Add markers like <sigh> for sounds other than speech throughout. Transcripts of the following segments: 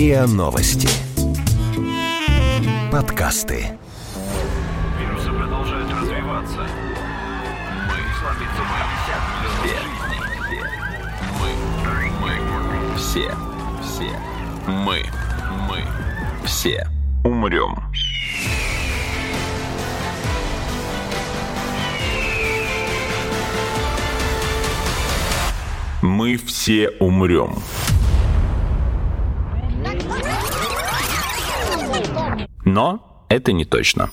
РИА Новости. Подкасты. Вирусы продолжают развиваться. Мы Мы, мы, все, все, мы, мы, все умрем. Мы все умрем. Но это не точно.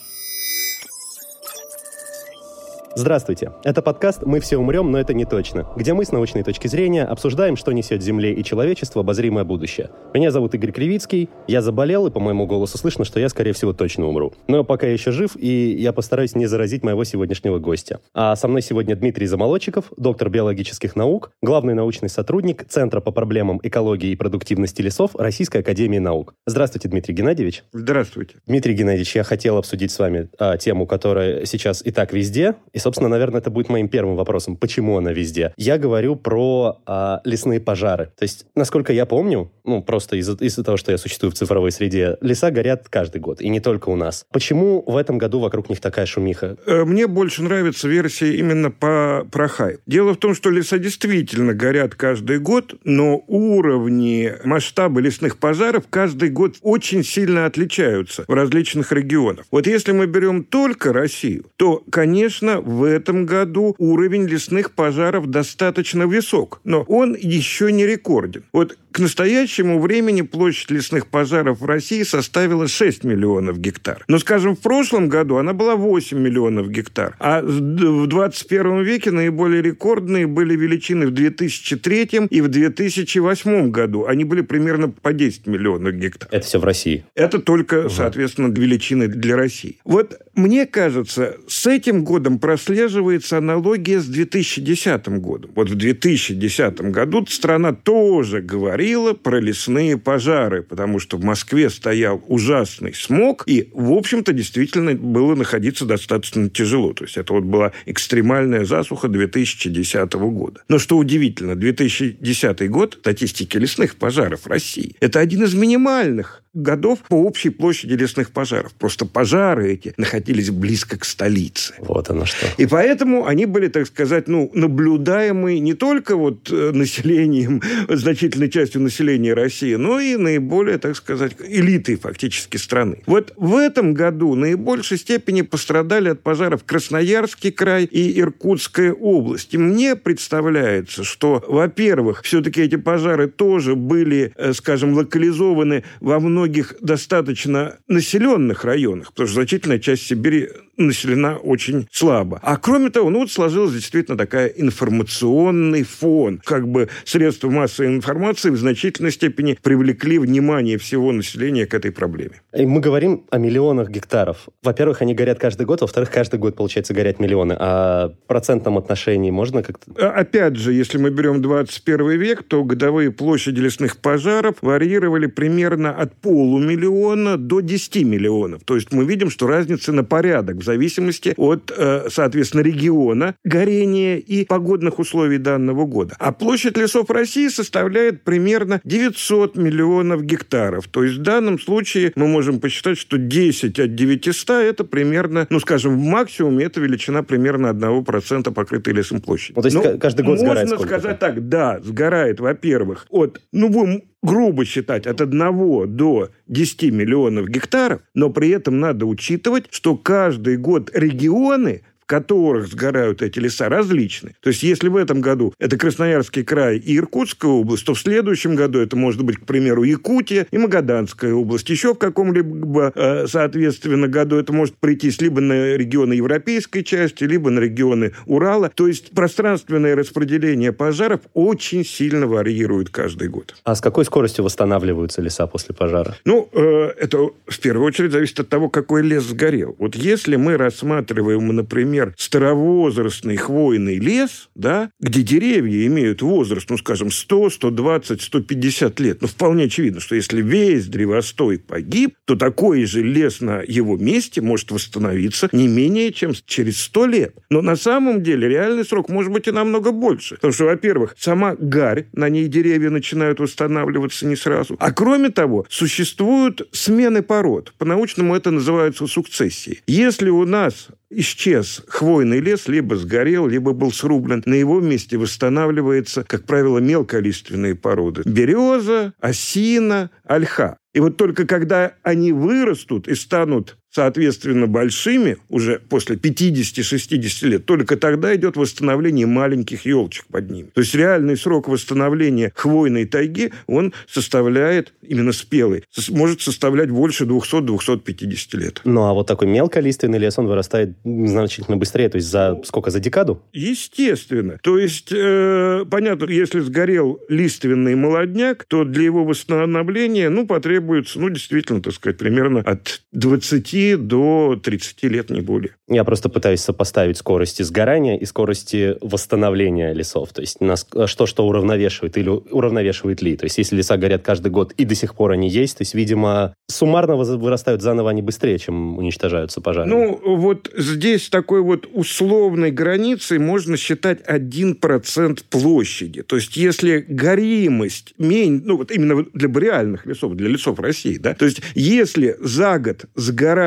Здравствуйте. Это подкаст «Мы все умрем, но это не точно», где мы с научной точки зрения обсуждаем, что несет Земле и человечеству обозримое будущее. Меня зовут Игорь Кривицкий, я заболел, и по моему голосу слышно, что я, скорее всего, точно умру. Но пока я еще жив, и я постараюсь не заразить моего сегодняшнего гостя. А со мной сегодня Дмитрий Замолодчиков, доктор биологических наук, главный научный сотрудник Центра по проблемам экологии и продуктивности лесов Российской Академии Наук. Здравствуйте, Дмитрий Геннадьевич. Здравствуйте. Дмитрий Геннадьевич, я хотел обсудить с вами а, тему, которая сейчас и так везде, и собственно, наверное, это будет моим первым вопросом. Почему она везде? Я говорю про а, лесные пожары. То есть, насколько я помню, ну, просто из-за из того, что я существую в цифровой среде, леса горят каждый год, и не только у нас. Почему в этом году вокруг них такая шумиха? Э, мне больше нравится версия именно по, про хайп. Дело в том, что леса действительно горят каждый год, но уровни, масштабы лесных пожаров каждый год очень сильно отличаются в различных регионах. Вот если мы берем только Россию, то, конечно, в этом этом году уровень лесных пожаров достаточно высок, но он еще не рекорден. Вот к настоящему времени площадь лесных пожаров в России составила 6 миллионов гектар. Но, скажем, в прошлом году она была 8 миллионов гектар. А в 21 веке наиболее рекордные были величины в 2003 и в 2008 году. Они были примерно по 10 миллионов гектар. Это все в России? Это только, угу. соответственно, величины для России. Вот мне кажется, с этим годом прослеживается аналогия с 2010 годом. Вот в 2010 году страна тоже говорила про лесные пожары, потому что в Москве стоял ужасный смог, и, в общем-то, действительно было находиться достаточно тяжело. То есть это вот была экстремальная засуха 2010 года. Но что удивительно, 2010 год статистики лесных пожаров России – это один из минимальных годов по общей площади лесных пожаров. Просто пожары эти находились близко к столице. Вот оно что. И поэтому они были, так сказать, ну, наблюдаемы не только вот э, населением, <laughs> значительной частью населения России, но и наиболее, так сказать, элитой фактически страны. Вот в этом году наибольшей степени пострадали от пожаров Красноярский край и Иркутская область. И мне представляется, что, во-первых, все-таки эти пожары тоже были, э, скажем, локализованы во многих многих достаточно населенных районах, потому что значительная часть Сибири населена очень слабо. А кроме того, ну вот сложилась действительно такая информационный фон. Как бы средства массовой информации в значительной степени привлекли внимание всего населения к этой проблеме. И мы говорим о миллионах гектаров. Во-первых, они горят каждый год, во-вторых, каждый год, получается, горят миллионы. А в процентном отношении можно как-то... А, опять же, если мы берем 21 век, то годовые площади лесных пожаров варьировали примерно от полумиллиона до 10 миллионов. То есть мы видим, что разница на порядок в зависимости от, э, соответственно, региона горения и погодных условий данного года. А площадь лесов России составляет примерно 900 миллионов гектаров. То есть в данном случае мы можем посчитать, что 10 от 900 это примерно, ну, скажем, в максимуме это величина примерно 1% покрытой лесом площади. Ну, то есть ну, каждый год сгорает Можно сказать так, да, сгорает, во-первых, от, ну, будем грубо считать, от 1 до 10 миллионов гектаров, но при этом надо учитывать, что каждый год регионы которых сгорают эти леса, различны. То есть, если в этом году это Красноярский край и Иркутская область, то в следующем году это может быть, к примеру, Якутия и Магаданская область. Еще в каком-либо, э, соответственно, году это может прийтись либо на регионы европейской части, либо на регионы Урала. То есть, пространственное распределение пожаров очень сильно варьирует каждый год. А с какой скоростью восстанавливаются леса после пожара? Ну, э, это в первую очередь зависит от того, какой лес сгорел. Вот если мы рассматриваем, например, например, старовозрастный хвойный лес, да, где деревья имеют возраст, ну, скажем, 100, 120, 150 лет, ну, вполне очевидно, что если весь древостой погиб, то такой же лес на его месте может восстановиться не менее чем через 100 лет. Но на самом деле реальный срок может быть и намного больше. Потому что, во-первых, сама гарь, на ней деревья начинают восстанавливаться не сразу. А кроме того, существуют смены пород. По-научному это называется сукцессией. Если у нас исчез хвойный лес, либо сгорел, либо был срублен. На его месте восстанавливается, как правило, мелколиственные породы. Береза, осина, ольха. И вот только когда они вырастут и станут соответственно, большими уже после 50-60 лет, только тогда идет восстановление маленьких елочек под ними. То есть реальный срок восстановления хвойной тайги, он составляет, именно спелый, может составлять больше 200-250 лет. Ну, а вот такой мелколиственный лес, он вырастает значительно быстрее, то есть за сколько, за декаду? Естественно. То есть, э, понятно, если сгорел лиственный молодняк, то для его восстановления, ну, потребуется, ну, действительно, так сказать, примерно от 20 до 30 лет, не более. Я просто пытаюсь сопоставить скорости сгорания и скорости восстановления лесов. То есть нас, что что уравновешивает или уравновешивает ли. То есть если леса горят каждый год и до сих пор они есть, то есть, видимо, суммарно вырастают заново они быстрее, чем уничтожаются пожары. Ну, вот здесь такой вот условной границей можно считать 1% площади. То есть если горимость, меньше, ну вот именно для реальных лесов, для лесов России, да, то есть если за год сгорает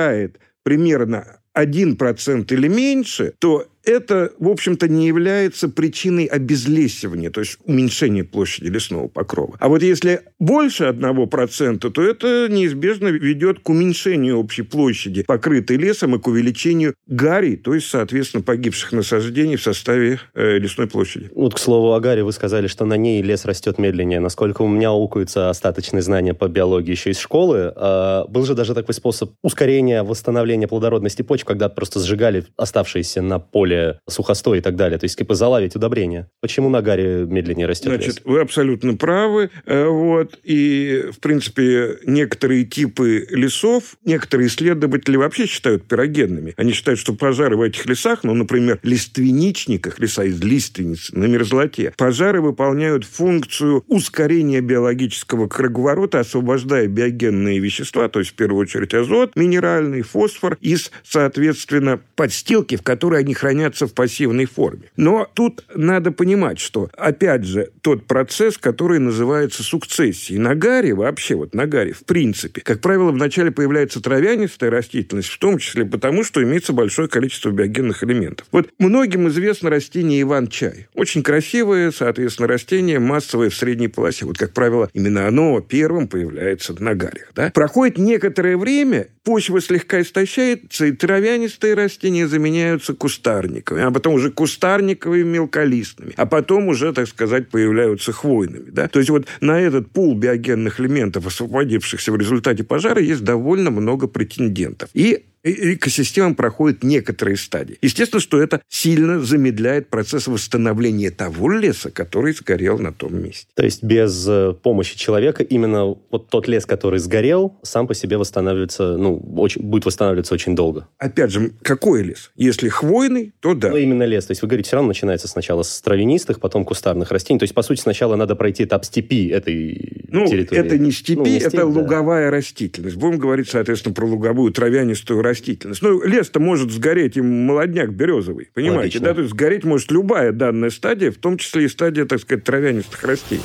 примерно 1% или меньше, то это, в общем-то, не является причиной обезлесивания, то есть уменьшения площади лесного покрова. А вот если больше 1%, то это неизбежно ведет к уменьшению общей площади, покрытой лесом, и к увеличению гари, то есть, соответственно, погибших насаждений в составе э, лесной площади. Вот, к слову о гаре, вы сказали, что на ней лес растет медленнее. Насколько у меня укаются остаточные знания по биологии еще из школы, э, был же даже такой способ ускорения восстановления плодородности почв, когда просто сжигали оставшиеся на поле более сухостой и так далее. То есть, типа, залавить удобрения. Почему на гаре медленнее растет Значит, лес? вы абсолютно правы. Э, вот. И, в принципе, некоторые типы лесов, некоторые исследователи вообще считают пирогенными. Они считают, что пожары в этих лесах, ну, например, лиственничниках, леса из лиственниц на мерзлоте, пожары выполняют функцию ускорения биологического круговорота, освобождая биогенные вещества, то есть, в первую очередь, азот, минеральный, фосфор, из, соответственно, подстилки, в которой они хранят хранятся в пассивной форме. Но тут надо понимать, что, опять же, тот процесс, который называется сукцессией. На гаре, вообще вот на гаре, в принципе, как правило, вначале появляется травянистая растительность, в том числе потому, что имеется большое количество биогенных элементов. Вот многим известно растение иван-чай. Очень красивое, соответственно, растение, массовое в средней полосе. Вот, как правило, именно оно первым появляется на гарях. Да? Проходит некоторое время, почва слегка истощается, и травянистые растения заменяются кустарниками кустарниковыми, а потом уже кустарниковыми мелколистными, а потом уже, так сказать, появляются хвойными. Да? То есть вот на этот пул биогенных элементов, освободившихся в результате пожара, есть довольно много претендентов. И экосистема проходит некоторые стадии. Естественно, что это сильно замедляет процесс восстановления того леса, который сгорел на том месте. То есть без э, помощи человека именно вот тот лес, который сгорел, сам по себе восстанавливается, ну, очень, будет восстанавливаться очень долго. Опять же, какой лес? Если хвойный, то да. Ну, именно лес. То есть вы говорите, все равно начинается сначала с травянистых, потом кустарных растений. То есть, по сути, сначала надо пройти этап степи этой ну, территории. это не степи, ну, не степь, это да. луговая растительность. Будем говорить, соответственно, про луговую травянистую растительность. Ну, лес-то может сгореть и молодняк березовый, понимаете, Логично. да? То есть сгореть может любая данная стадия, в том числе и стадия, так сказать, травянистых растений.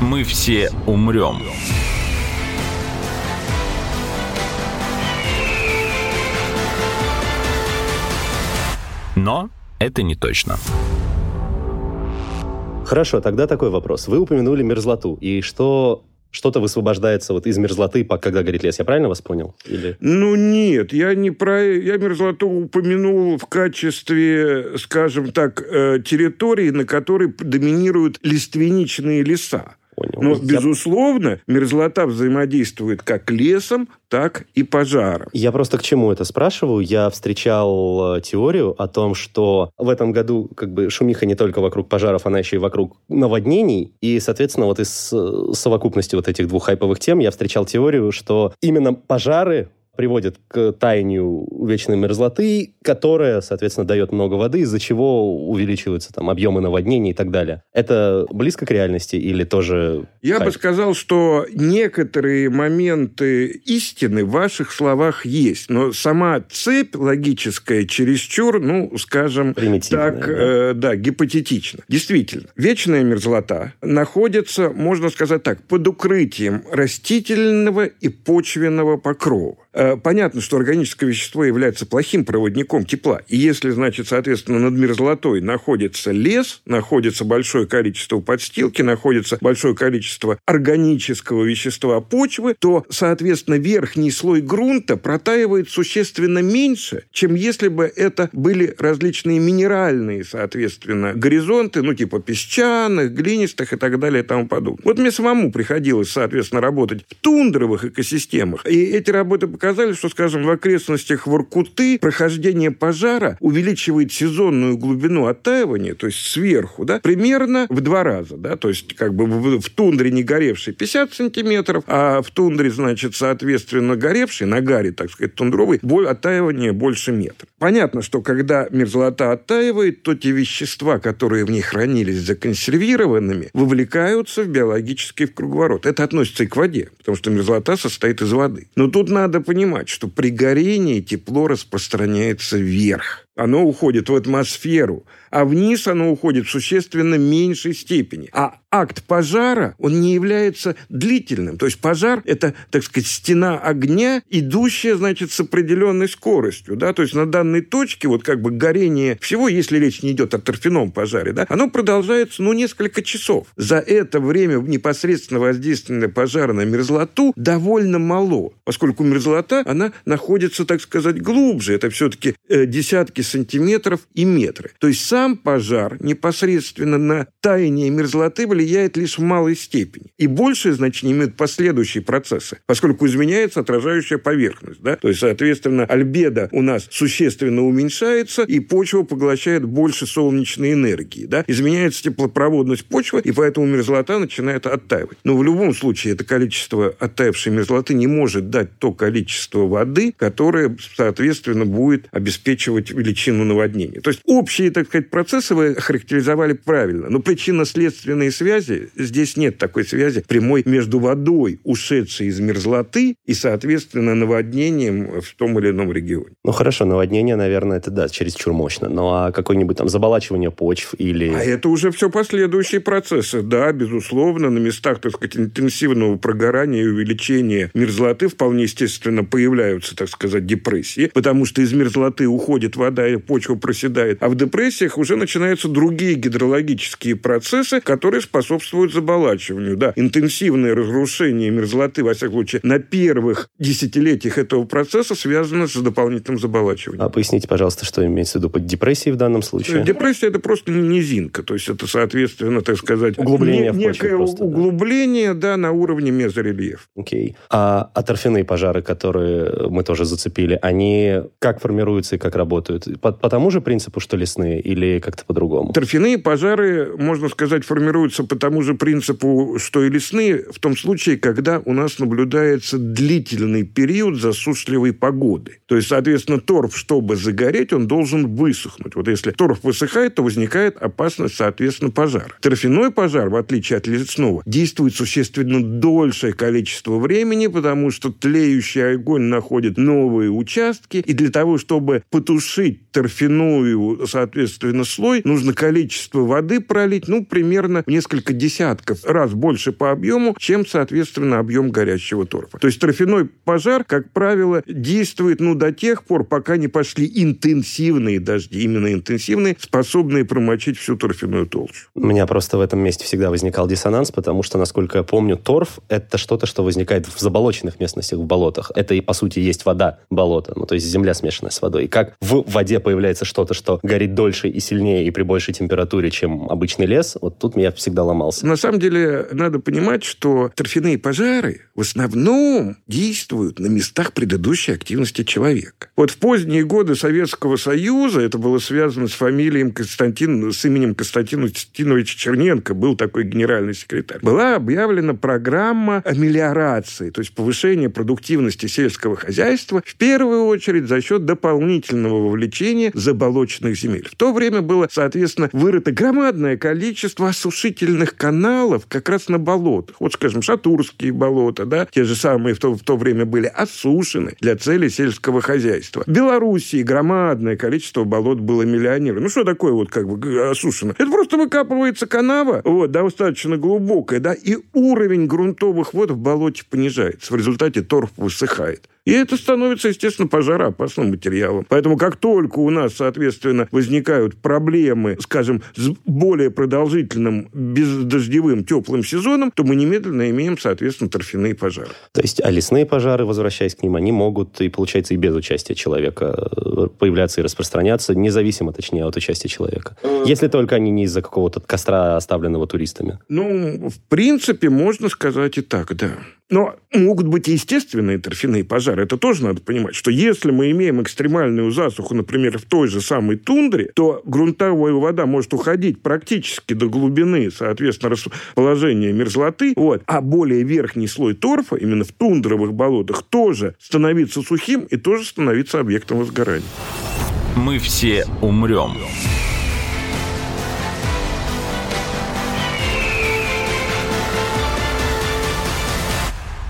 Мы все умрем. Но это не точно. Хорошо, тогда такой вопрос. Вы упомянули мерзлоту. И что что-то высвобождается вот из мерзлоты, когда горит лес. Я правильно вас понял? Или... Ну, нет, я не про... Я мерзлоту упомянул в качестве, скажем так, э, территории, на которой доминируют лиственничные леса понял. Но, я... безусловно, мерзлота взаимодействует как лесом, так и пожаром. Я просто к чему это спрашиваю? Я встречал э, теорию о том, что в этом году как бы шумиха не только вокруг пожаров, она еще и вокруг наводнений. И, соответственно, вот из э, совокупности вот этих двух хайповых тем я встречал теорию, что именно пожары приводит к таянию вечной мерзлоты, которая, соответственно, дает много воды, из-за чего увеличиваются там объемы наводнений и так далее. Это близко к реальности или тоже... Я хайп? бы сказал, что некоторые моменты истины в ваших словах есть, но сама цепь логическая чересчур, ну, скажем так, да? Э, да, гипотетично. Действительно, вечная мерзлота находится, можно сказать так, под укрытием растительного и почвенного покрова. Э, понятно, что органическое вещество является плохим проводником тепла. И если, значит, соответственно, над мерзлотой находится лес, находится большое количество подстилки, находится большое количество органического вещества почвы, то, соответственно, верхний слой грунта протаивает существенно меньше, чем если бы это были различные минеральные, соответственно, горизонты, ну, типа песчаных, глинистых и так далее и тому подобное. Вот мне самому приходилось, соответственно, работать в тундровых экосистемах. И эти работы показали, показали, что, скажем, в окрестностях Воркуты прохождение пожара увеличивает сезонную глубину оттаивания, то есть сверху, да, примерно в два раза, да, то есть как бы в, в тундре не горевшей 50 сантиметров, а в тундре, значит, соответственно, горевшей, на гаре, так сказать, тундровой, боль, оттаивание больше метра. Понятно, что когда мерзлота оттаивает, то те вещества, которые в ней хранились законсервированными, вовлекаются в биологический круговорот. Это относится и к воде, потому что мерзлота состоит из воды. Но тут надо понимать, понимать, что при горении тепло распространяется вверх. Оно уходит в атмосферу, а вниз оно уходит в существенно меньшей степени. А акт пожара, он не является длительным. То есть пожар – это, так сказать, стена огня, идущая, значит, с определенной скоростью. Да? То есть на данной точке вот как бы горение всего, если речь не идет о торфяном пожаре, да, оно продолжается, ну, несколько часов. За это время непосредственно воздействие пожара на мерзлоту довольно мало, поскольку мерзлота, она находится, так сказать, глубже. Это все-таки э, десятки сантиметров и метры. То есть сам пожар непосредственно на таяние мерзлоты влияет лишь в малой степени. И большее значение имеют последующие процессы, поскольку изменяется отражающая поверхность. Да? То есть, соответственно, альбедо у нас существенно уменьшается, и почва поглощает больше солнечной энергии. Да? Изменяется теплопроводность почвы, и поэтому мерзлота начинает оттаивать. Но в любом случае это количество оттаившей мерзлоты не может дать то количество воды, которое, соответственно, будет обеспечивать величину наводнения. То есть общие, так сказать, процессы вы характеризовали правильно, но причинно-следственные связи, здесь нет такой связи прямой между водой, ушедшей из мерзлоты, и, соответственно, наводнением в том или ином регионе. Ну хорошо, наводнение, наверное, это да, чересчур мощно. Ну а какое-нибудь там заболачивание почв или... А это уже все последующие процессы. Да, безусловно, на местах, так сказать, интенсивного прогорания и увеличения мерзлоты вполне естественно появляются, так сказать, депрессии, потому что из мерзлоты уходит вода и почва проседает. А в депрессиях уже начинаются другие гидрологические процессы, которые способствуют заболачиванию. Да, интенсивное разрушение мерзлоты, во всяком случае, на первых десятилетиях этого процесса связано с дополнительным заболачиванием. А поясните, пожалуйста, что имеется в виду под депрессией в данном случае? Депрессия – это просто низинка. То есть это, соответственно, так сказать... Углубление не, в Некое просто, углубление, да. да, на уровне мезорельефа. Окей. Okay. А, а торфяные пожары, которые мы тоже зацепили, они как формируются и как работают? по, по тому же принципу, что лесные, или как-то по-другому? Торфяные пожары, можно сказать, формируются по тому же принципу, что и лесные, в том случае, когда у нас наблюдается длительный период засушливой погоды. То есть, соответственно, торф, чтобы загореть, он должен высохнуть. Вот если торф высыхает, то возникает опасность, соответственно, пожара. Торфяной пожар, в отличие от лесного, действует существенно дольшее количество времени, потому что тлеющий огонь находит новые участки, и для того, чтобы потушить торфяную, соответственно, слой, нужно количество воды пролить, ну, примерно несколько десятков раз больше по объему, чем, соответственно, объем горящего торфа. То есть торфяной пожар, как правило, действует, ну, до тех пор, пока не пошли интенсивные дожди, именно интенсивные, способные промочить всю торфяную толщу. У меня просто в этом месте всегда возникал диссонанс, потому что, насколько я помню, торф — это что-то, что возникает в заболоченных местностях, в болотах. Это и, по сути, есть вода болота, ну, то есть земля смешанная с водой. И как в воде появляется что-то, что горит дольше и сильнее и при большей температуре, чем обычный лес, вот тут я всегда ломался. На самом деле, надо понимать, что торфяные пожары в основном действуют на местах предыдущей активности человека. Вот в поздние годы Советского Союза, это было связано с фамилией Константин, с именем Константина Константиновича Черненко, был такой генеральный секретарь, была объявлена программа амелиорации, то есть повышения продуктивности сельского хозяйства, в первую очередь за счет дополнительного вовлечения заболоченных земель. В то время было, соответственно, вырыто громадное количество осушительных каналов как раз на болотах. Вот, скажем, Шатурские болота, да, те же самые в то, в то время были осушены для цели сельского хозяйства. В Белоруссии громадное количество болот было миллионеров. Ну, что такое вот как бы осушено? Это просто выкапывается канава, вот, достаточно глубокая, да, и уровень грунтовых вод в болоте понижается. В результате торф высыхает. И это становится, естественно, пожароопасным материалом. Поэтому как только у нас, соответственно, возникают проблемы, скажем, с более продолжительным бездождевым теплым сезоном, то мы немедленно имеем, соответственно, торфяные пожары. То есть, а лесные пожары, возвращаясь к ним, они могут, и получается, и без участия человека э, появляться и распространяться, независимо, точнее, от участия человека. Э. Если только они не из-за какого-то костра, оставленного туристами. Ну, в принципе, можно сказать и так, да. Но могут быть и естественные торфяные пожары. Это тоже надо понимать, что если мы имеем экстремальную засуху, например, в той же самой тундре, то грунтовая вода может уходить практически до глубины, соответственно, расположения мерзлоты, вот, а более верхний слой торфа, именно в тундровых болотах, тоже становиться сухим и тоже становиться объектом возгорания. Мы все умрем.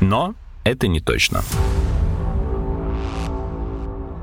Но это не точно.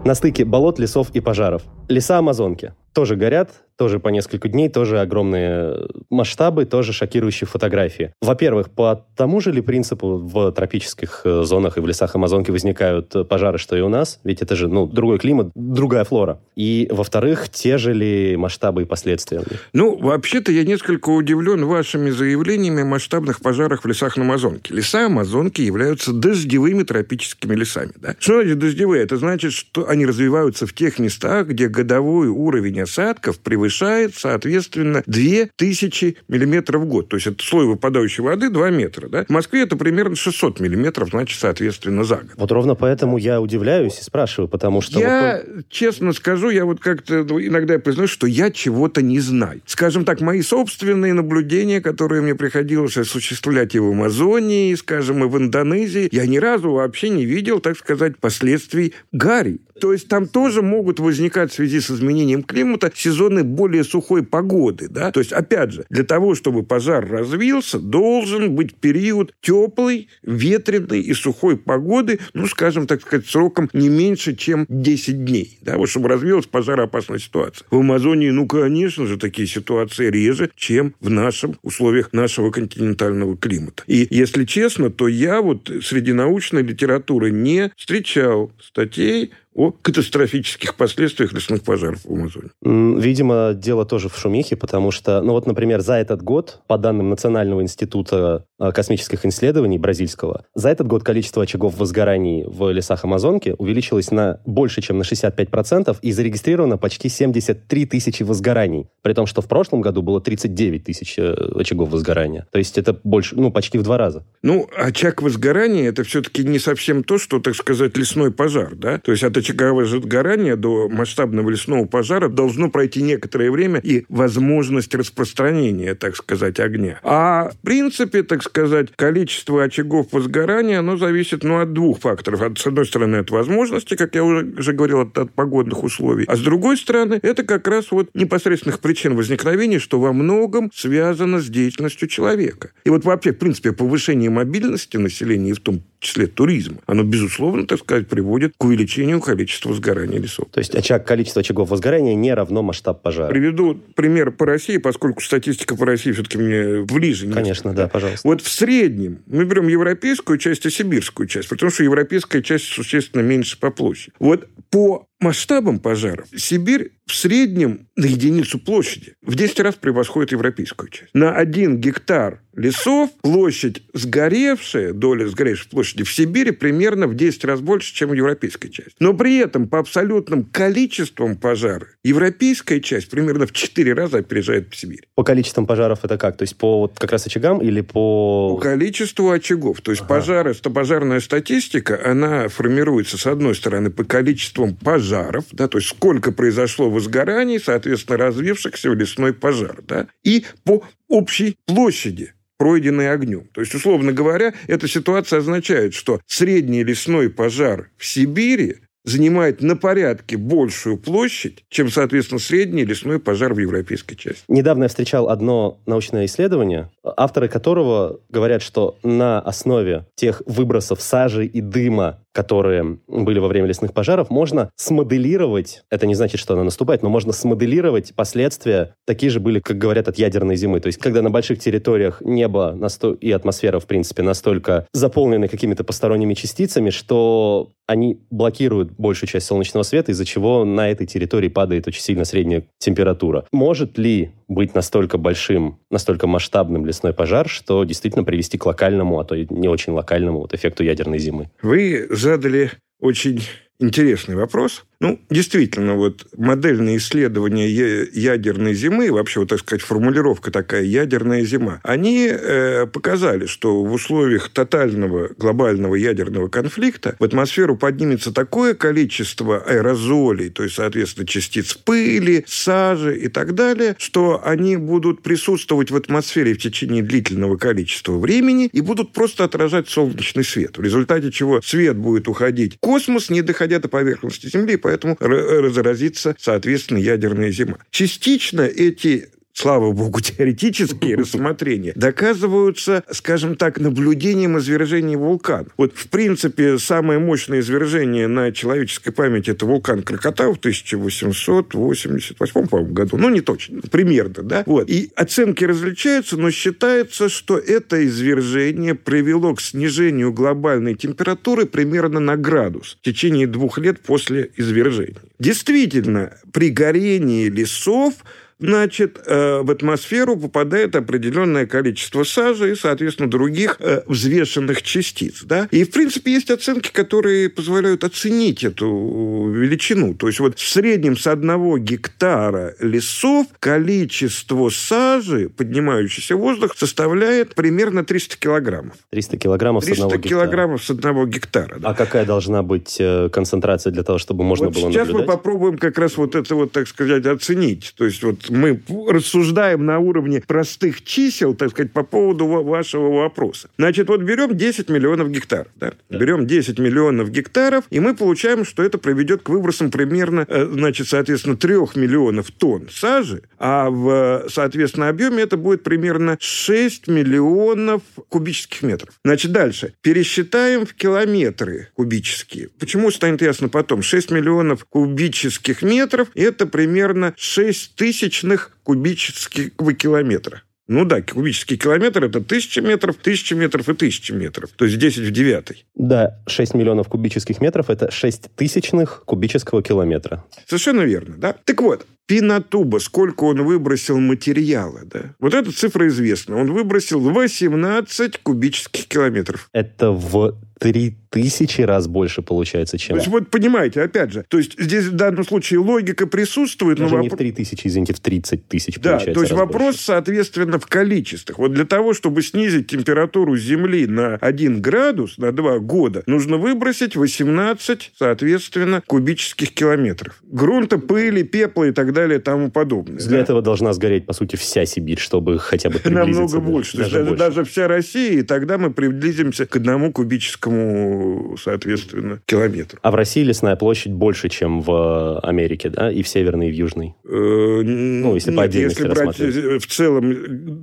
На стыке болот, лесов и пожаров. Леса Амазонки тоже горят, тоже по несколько дней, тоже огромные масштабы, тоже шокирующие фотографии. Во-первых, по тому же ли принципу в тропических э, зонах и в лесах Амазонки возникают пожары, что и у нас? Ведь это же, ну, другой климат, другая флора. И, во-вторых, те же ли масштабы и последствия? Ну, вообще-то я несколько удивлен вашими заявлениями о масштабных пожарах в лесах на Амазонке. Леса Амазонки являются дождевыми тропическими лесами. Да? Что значит дождевые? Это значит, что они развиваются в тех местах, где годовой уровень осадков превышает соответственно, 2000 миллиметров в год. То есть это слой выпадающей воды 2 метра. Да? В Москве это примерно 600 миллиметров, значит, соответственно, за год. Вот ровно поэтому я удивляюсь и спрашиваю, потому что... Я, вот... честно скажу, я вот как-то ну, иногда я признаю, что я чего-то не знаю. Скажем так, мои собственные наблюдения, которые мне приходилось осуществлять и в Амазонии, и, скажем, и в Индонезии, я ни разу вообще не видел, так сказать, последствий гари. То есть там тоже могут возникать в связи с изменением климата сезоны более сухой погоды. Да? То есть, опять же, для того, чтобы пожар развился, должен быть период теплой, ветреной и сухой погоды, ну, скажем, так сказать, сроком не меньше, чем 10 дней. Да? Вот чтобы развилась пожароопасная ситуация. В Амазонии, ну, конечно же, такие ситуации реже, чем в нашем условиях нашего континентального климата. И, если честно, то я вот среди научной литературы не встречал статей о катастрофических последствиях лесных пожаров в Амазоне. Видимо, дело тоже в шумихе, потому что, ну вот, например, за этот год, по данным Национального института а, космических исследований бразильского, за этот год количество очагов возгораний в лесах Амазонки увеличилось на больше, чем на 65%, и зарегистрировано почти 73 тысячи возгораний. При том, что в прошлом году было 39 тысяч э, очагов возгорания. То есть это больше, ну, почти в два раза. Ну, очаг возгорания – это все-таки не совсем то, что, так сказать, лесной пожар, да? То есть это очаговое сгорание до масштабного лесного пожара должно пройти некоторое время и возможность распространения, так сказать, огня. А в принципе, так сказать, количество очагов возгорания, оно зависит ну, от двух факторов. От, с одной стороны, от возможности, как я уже, уже говорил, от, от погодных условий. А с другой стороны, это как раз вот непосредственных причин возникновения, что во многом связано с деятельностью человека. И вот вообще, в принципе, повышение мобильности населения, и в том числе туризма, оно, безусловно, так сказать, приводит к увеличению количества возгорания лесов. То есть очаг, количество очагов возгорания не равно масштаб пожара. Приведу пример по России, поскольку статистика по России все-таки мне ближе. Конечно, да, пожалуйста. Вот в среднем мы берем европейскую часть и сибирскую часть, потому что европейская часть существенно меньше по площади. Вот по масштабам пожаров Сибирь в среднем на единицу площади в 10 раз превосходит европейскую часть. На один гектар лесов площадь сгоревшая, доля сгоревшей площади в Сибири примерно в 10 раз больше, чем в европейской части. Но при этом по абсолютным количествам пожаров европейская часть примерно в 4 раза опережает Сибирь. По количествам пожаров это как? То есть по вот как раз очагам или по... По количеству очагов. То есть ага. пожары, пожарная статистика, она формируется, с одной стороны, по количествам пожаров, да, то есть сколько произошло возгораний, соответственно, развившихся в лесной пожар, да, и по общей площади пройденной огнем. То есть, условно говоря, эта ситуация означает, что средний лесной пожар в Сибири занимает на порядке большую площадь, чем, соответственно, средний лесной пожар в европейской части. Недавно я встречал одно научное исследование, авторы которого говорят, что на основе тех выбросов сажи и дыма, которые были во время лесных пожаров, можно смоделировать, это не значит, что она наступает, но можно смоделировать последствия, такие же были, как говорят, от ядерной зимы. То есть, когда на больших территориях небо и атмосфера, в принципе, настолько заполнены какими-то посторонними частицами, что они блокируют большую часть солнечного света, из-за чего на этой территории падает очень сильно средняя температура. Может ли быть настолько большим, настолько масштабным лесной пожар, что действительно привести к локальному, а то и не очень локальному вот эффекту ядерной зимы? Вы задали очень интересный вопрос. Ну, действительно, вот модельные исследования ядерной зимы, вообще, вот, так сказать, формулировка такая «ядерная зима», они э, показали, что в условиях тотального глобального ядерного конфликта в атмосферу поднимется такое количество аэрозолей, то есть, соответственно, частиц пыли, сажи и так далее, что они будут присутствовать в атмосфере в течение длительного количества времени и будут просто отражать солнечный свет, в результате чего свет будет уходить в космос, не доходя до поверхности Земли, поэтому поэтому разразится, соответственно, ядерная зима. Частично эти слава богу, <laughs> теоретические рассмотрения доказываются, скажем так, наблюдением извержения вулкана. Вот, в принципе, самое мощное извержение на человеческой памяти – это вулкан Кракатау в 1888 по году. Ну, не точно, примерно, да? Вот. И оценки различаются, но считается, что это извержение привело к снижению глобальной температуры примерно на градус в течение двух лет после извержения. Действительно, при горении лесов значит, э, в атмосферу попадает определенное количество сажи и, соответственно, других э, взвешенных частиц. Да? И, в принципе, есть оценки, которые позволяют оценить эту величину. То есть вот в среднем с одного гектара лесов количество сажи, поднимающейся в воздух, составляет примерно 300 килограммов. 300 килограммов 300 с одного гектара. килограммов с одного гектара. Да. А какая должна быть э, концентрация для того, чтобы можно вот было сейчас наблюдать? мы попробуем как раз вот это вот, так сказать, оценить. То есть вот мы рассуждаем на уровне простых чисел, так сказать, по поводу вашего вопроса. Значит, вот берем 10 миллионов гектаров. Да? Да. Берем 10 миллионов гектаров, и мы получаем, что это приведет к выбросам примерно, э, значит, соответственно, 3 миллионов тонн сажи, а в, соответственно, объеме это будет примерно 6 миллионов кубических метров. Значит, дальше. Пересчитаем в километры кубические. Почему станет ясно потом? 6 миллионов кубических метров – это примерно 6 тысячных кубического километра. Ну да, кубический километр – это тысяча метров, тысяча метров и тысяча метров. То есть 10 в девятой. Да, 6 миллионов кубических метров – это 6 тысячных кубического километра. Совершенно верно, да? Так вот, Пинатуба, сколько он выбросил материала, да? Вот эта цифра известна. Он выбросил 18 кубических километров. Это в три тысячи раз больше получается, чем... То есть, вот понимаете, опять же, то есть здесь в данном случае логика присутствует, Даже но... не в три тысячи, извините, в 30 тысяч Да, то есть вопрос, больше. соответственно, в количествах. Вот для того, чтобы снизить температуру Земли на 1 градус на 2 года, нужно выбросить 18, соответственно, кубических километров. Грунта, пыли, пепла и так далее и тому подобное. Для да? этого должна сгореть, по сути, вся Сибирь, чтобы хотя бы Намного больше. Даже, даже, больше. даже вся Россия, и тогда мы приблизимся к одному кубическому, соответственно, километру. А в России лесная площадь больше, чем в Америке, да? И в Северной, и в Южной? Э, ну, если по отдельности если брать в целом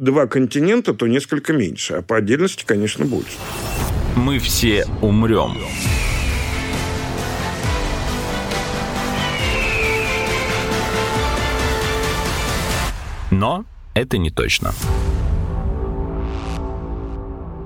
два континента, то несколько меньше, а по отдельности, конечно, больше. Мы все умрем. Но это не точно.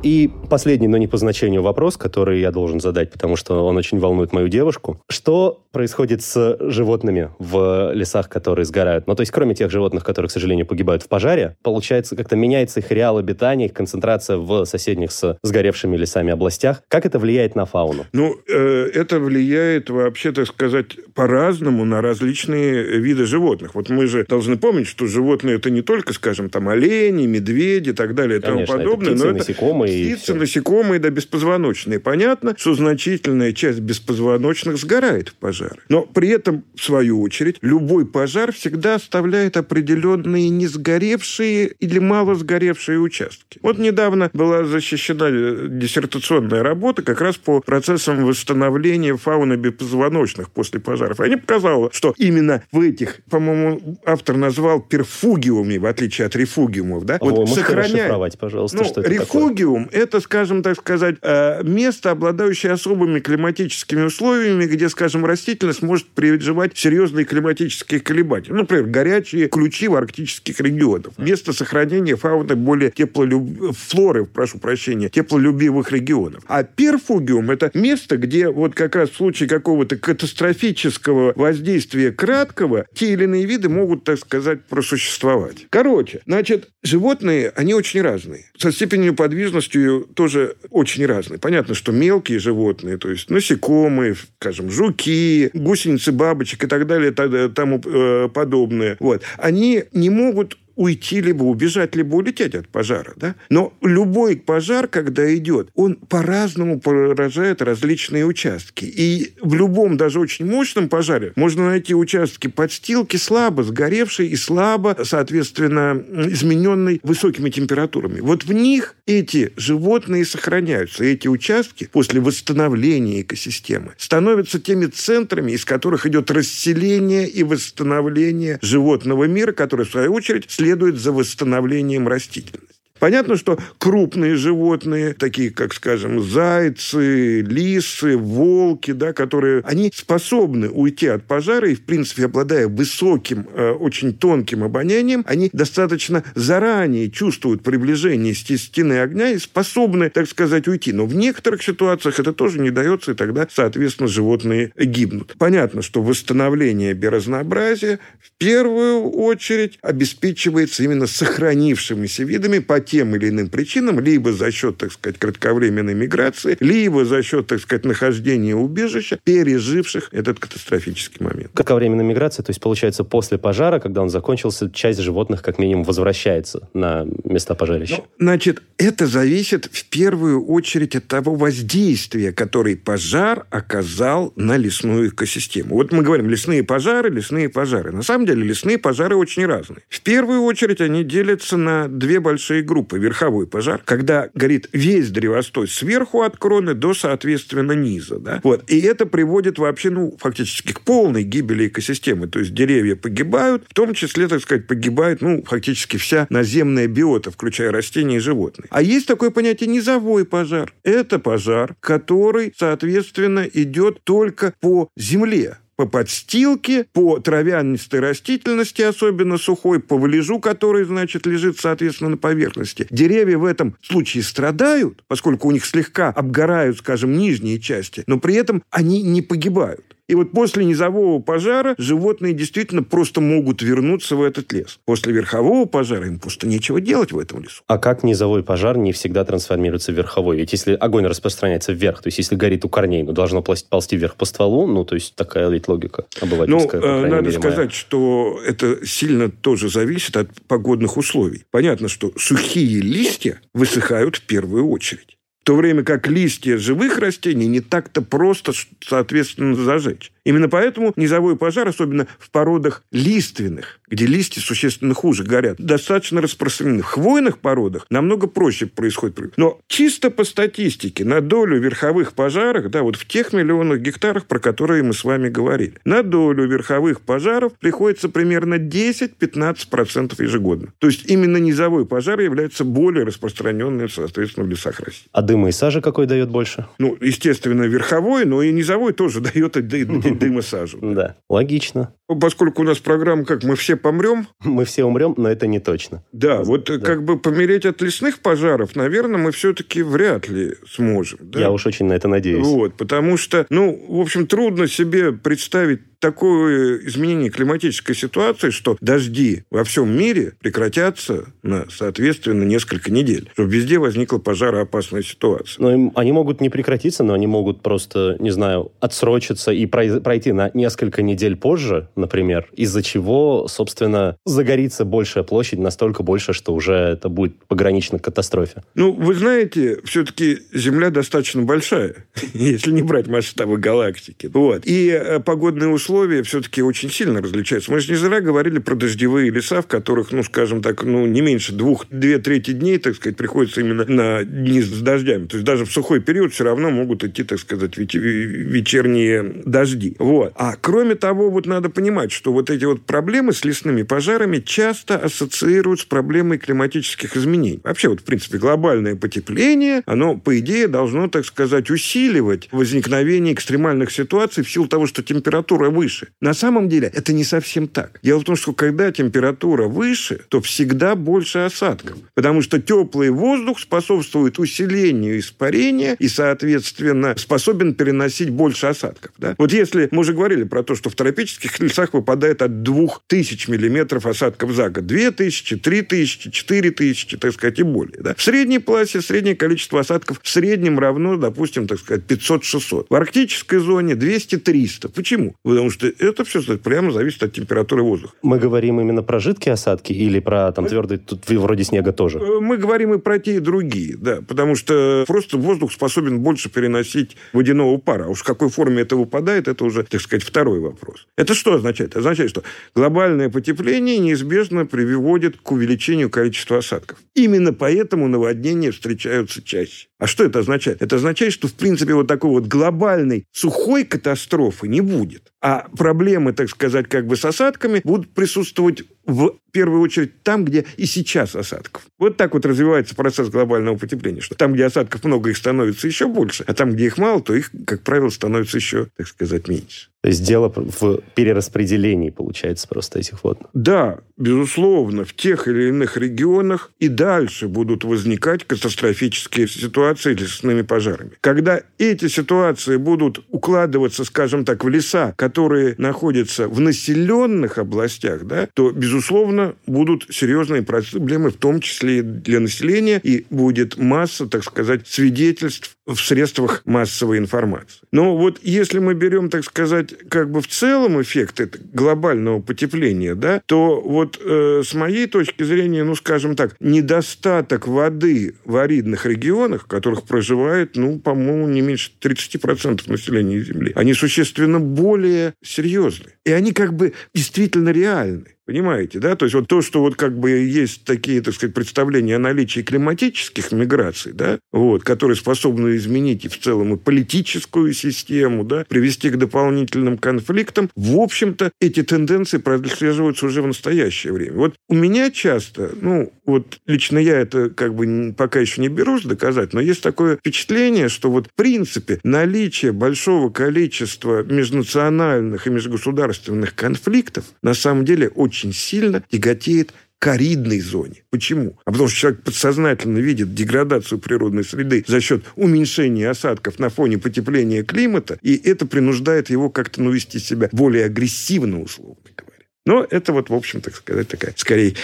И последний, но не по значению вопрос, который я должен задать, потому что он очень волнует мою девушку. Что происходит с животными в лесах, которые сгорают? Ну, то есть, кроме тех животных, которые, к сожалению, погибают в пожаре, получается, как-то меняется их реал обитания, их концентрация в соседних с сгоревшими лесами областях. Как это влияет на фауну? Ну, э, это влияет вообще, так сказать, по-разному на различные виды животных. Вот мы же должны помнить, что животные это не только, скажем, там олени, медведи и так далее и тому подобное, это птицы, но насекомые это птицы, насекомые, да, беспозвоночные. Понятно, что значительная часть беспозвоночных сгорает в пожаре. Но при этом, в свою очередь, любой пожар всегда оставляет определенные не сгоревшие или мало сгоревшие участки. Вот недавно была защищена диссертационная работа как раз по процессам восстановления фауны беспозвоночных после пожаров. Они показали, что именно в этих, по-моему, автор назвал перфугиуме, в отличие от рефугиумов, да, О, вот сохраняет... пожалуйста, ну, что это рефугиум такое? это, скажем так сказать, э, место, обладающее особыми климатическими условиями, где, скажем, растительность может переживать серьезные климатические колебания. Ну, например, горячие ключи в арктических регионах. Место сохранения фауны более теплолюб... флоры, прошу прощения, теплолюбивых регионов. А перфугиум – это место, где вот как раз в случае какого-то катастрофического воздействия краткого те или иные виды могут, так сказать, просуществовать. Короче, значит, животные, они очень разные. Со степенью подвижностью тоже очень разные. Понятно, что мелкие животные, то есть насекомые, скажем, жуки, гусеницы бабочек и так далее, и тому э, подобное, вот, они не могут уйти, либо убежать, либо улететь от пожара. Да? Но любой пожар, когда идет, он по-разному поражает различные участки. И в любом, даже очень мощном пожаре можно найти участки подстилки слабо сгоревшие и слабо, соответственно, измененные высокими температурами. Вот в них эти животные сохраняются. Эти участки после восстановления экосистемы становятся теми центрами, из которых идет расселение и восстановление животного мира, который, в свою очередь, следует за восстановлением растительности. Понятно, что крупные животные, такие как, скажем, зайцы, лисы, волки, да, которые, они способны уйти от пожара и, в принципе, обладая высоким, э, очень тонким обонянием, они достаточно заранее чувствуют приближение стены огня и способны, так сказать, уйти. Но в некоторых ситуациях это тоже не дается, и тогда, соответственно, животные гибнут. Понятно, что восстановление биоразнообразия в первую очередь обеспечивается именно сохранившимися видами по тем или иным причинам, либо за счет, так сказать, кратковременной миграции, либо за счет, так сказать, нахождения убежища, переживших этот катастрофический момент. Кратковременная миграция, то есть, получается, после пожара, когда он закончился, часть животных, как минимум, возвращается на места пожарища? Ну, значит, это зависит в первую очередь от того воздействия, который пожар оказал на лесную экосистему. Вот мы говорим лесные пожары, лесные пожары. На самом деле лесные пожары очень разные. В первую очередь они делятся на две большие группы группы верховой пожар, когда горит весь древостой сверху от кроны до, соответственно, низа. Да? Вот. И это приводит вообще, ну, фактически к полной гибели экосистемы. То есть деревья погибают, в том числе, так сказать, погибает, ну, фактически вся наземная биота, включая растения и животные. А есть такое понятие низовой пожар. Это пожар, который, соответственно, идет только по земле по подстилке, по травянистой растительности, особенно сухой, по валежу, который, значит, лежит, соответственно, на поверхности. Деревья в этом случае страдают, поскольку у них слегка обгорают, скажем, нижние части, но при этом они не погибают. И вот после низового пожара животные действительно просто могут вернуться в этот лес. После верхового пожара им просто нечего делать в этом лесу. А как низовой пожар не всегда трансформируется в верховой? Ведь если огонь распространяется вверх, то есть если горит у корней, ну, должно ползти вверх по стволу, ну, то есть такая ведь логика обывательская. Ну, надо мере, сказать, моя. что это сильно тоже зависит от погодных условий. Понятно, что сухие листья высыхают в первую очередь в то время как листья живых растений не так-то просто, соответственно, зажечь. Именно поэтому низовой пожар, особенно в породах лиственных, где листья существенно хуже горят, достаточно распространены. В хвойных породах намного проще происходит. Но чисто по статистике на долю верховых пожаров, да, вот в тех миллионах гектарах, про которые мы с вами говорили, на долю верховых пожаров приходится примерно 10-15% ежегодно. То есть именно низовой пожар является более распространенным, соответственно, в лесах России. А Дыма и сажи какой дает больше? Ну, естественно, верховой, но и низовой тоже <laughs> дает дым и сажу. <laughs> Да, логично. Поскольку у нас программа как «Мы все помрем». <laughs> Мы все умрем, но это не точно. Да, вот да. как бы помереть от лесных пожаров, наверное, мы все-таки вряд ли сможем. Я уж очень на это надеюсь. Вот, потому что, ну, в общем, трудно себе представить такое изменение климатической ситуации, что дожди во всем мире прекратятся на, соответственно, несколько недель, чтобы везде возникла пожароопасная ситуация. Но им, они могут не прекратиться, но они могут просто, не знаю, отсрочиться и пройти на несколько недель позже, например, из-за чего, собственно, загорится большая площадь, настолько больше, что уже это будет погранично к катастрофе. Ну, вы знаете, все-таки Земля достаточно большая, <laughs> если не брать масштабы галактики. Вот. И э, погодные условия все-таки очень сильно различаются. Мы же не зря говорили про дождевые леса, в которых, ну, скажем так, ну, не меньше двух, две трети дней, так сказать, приходится именно на дни с дождями. То есть даже в сухой период все равно могут идти, так сказать, вечерние дожди. Вот. А кроме того, вот надо понимать, что вот эти вот проблемы с лесными пожарами часто ассоциируют с проблемой климатических изменений. Вообще, вот, в принципе, глобальное потепление, оно, по идее, должно, так сказать, усиливать возникновение экстремальных ситуаций в силу того, что температура выше. На самом деле это не совсем так. Дело в том, что когда температура выше, то всегда больше осадков. Потому что теплый воздух способствует усилению испарения и, соответственно, способен переносить больше осадков. Да? Вот если мы уже говорили про то, что в тропических лесах выпадает от 2000 миллиметров осадков за год. 2000, 3000, 4000, так сказать, и более. Да? В средней пласе среднее количество осадков в среднем равно, допустим, так сказать, 500-600. В арктической зоне 200-300. Почему? Потому что это все прямо зависит от температуры воздуха. Мы говорим именно про жидкие осадки или про там твердые, тут вроде снега тоже? Э, мы говорим и про те, и другие, да, потому что просто воздух способен больше переносить водяного пара. А уж в какой форме это выпадает, это уже, так сказать, второй вопрос. Это что означает? Это означает, что глобальное потепление неизбежно приводит к увеличению количества осадков. Именно поэтому наводнения встречаются чаще. А что это означает? Это означает, что, в принципе, вот такой вот глобальной сухой катастрофы не будет. А проблемы, так сказать, как бы с осадками будут присутствовать в первую очередь там, где и сейчас осадков. Вот так вот развивается процесс глобального потепления, что там, где осадков много, их становится еще больше, а там, где их мало, то их, как правило, становится еще, так сказать, меньше. То есть дело в перераспределении, получается, просто этих вод. Да, безусловно, в тех или иных регионах и дальше будут возникать катастрофические ситуации с лесными пожарами. Когда эти ситуации будут укладываться, скажем так, в леса, которые находятся в населенных областях, да, то, безусловно, будут серьезные проблемы, в том числе и для населения, и будет масса, так сказать, свидетельств в средствах массовой информации. Но вот если мы берем, так сказать, как бы в целом эффект глобального потепления, да, то вот э, с моей точки зрения, ну, скажем так, недостаток воды в аридных регионах, в которых проживает, ну, по-моему, не меньше 30% населения Земли, они существенно более серьезны. И они как бы действительно реальны. Понимаете, да? То есть вот то, что вот как бы есть такие, так сказать, представления о наличии климатических миграций, да, вот, которые способны изменить и в целом и политическую систему, да, привести к дополнительным конфликтам, в общем-то, эти тенденции прослеживаются уже в настоящее время. Вот у меня часто, ну, вот лично я это как бы пока еще не берусь доказать, но есть такое впечатление, что вот в принципе наличие большого количества межнациональных и межгосударственных конфликтов на самом деле очень очень сильно тяготеет к аридной зоне. Почему? А потому что человек подсознательно видит деградацию природной среды за счет уменьшения осадков на фоне потепления климата, и это принуждает его как-то ну, вести себя более агрессивно, условно говоря. Но это вот, в общем, так сказать, такая, скорее,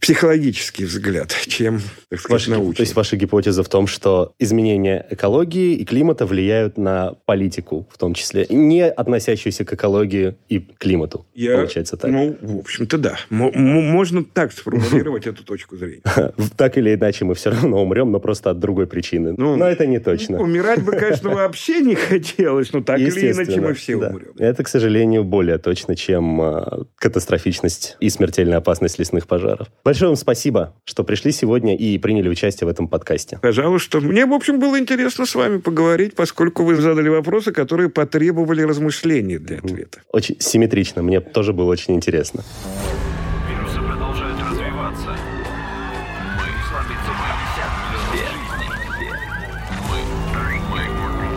психологический взгляд, чем, так сказать, Ваша, научный. То есть ваша гипотеза в том, что изменения экологии и климата влияют на политику, в том числе, не относящуюся к экологии и климату, Я, получается так? Ну, в общем-то, да. М- можно так сформулировать эту точку зрения. <laughs> Так или иначе мы все равно умрем, но просто от другой причины. Ну, но это не точно. Умирать бы, конечно, вообще не хотелось, но так или иначе мы все умрем. Это, к сожалению, более точно, чем а, катастрофичность и смертельная опасность лесных пожаров. Большое вам спасибо, что пришли сегодня и приняли участие в этом подкасте. Пожалуйста. Мне, в общем, было интересно с вами поговорить, поскольку вы задали вопросы, которые потребовали размышлений для ответа. Очень симметрично. Мне тоже было очень интересно.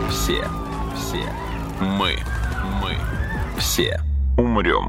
все, все, мы, мы, все умрем.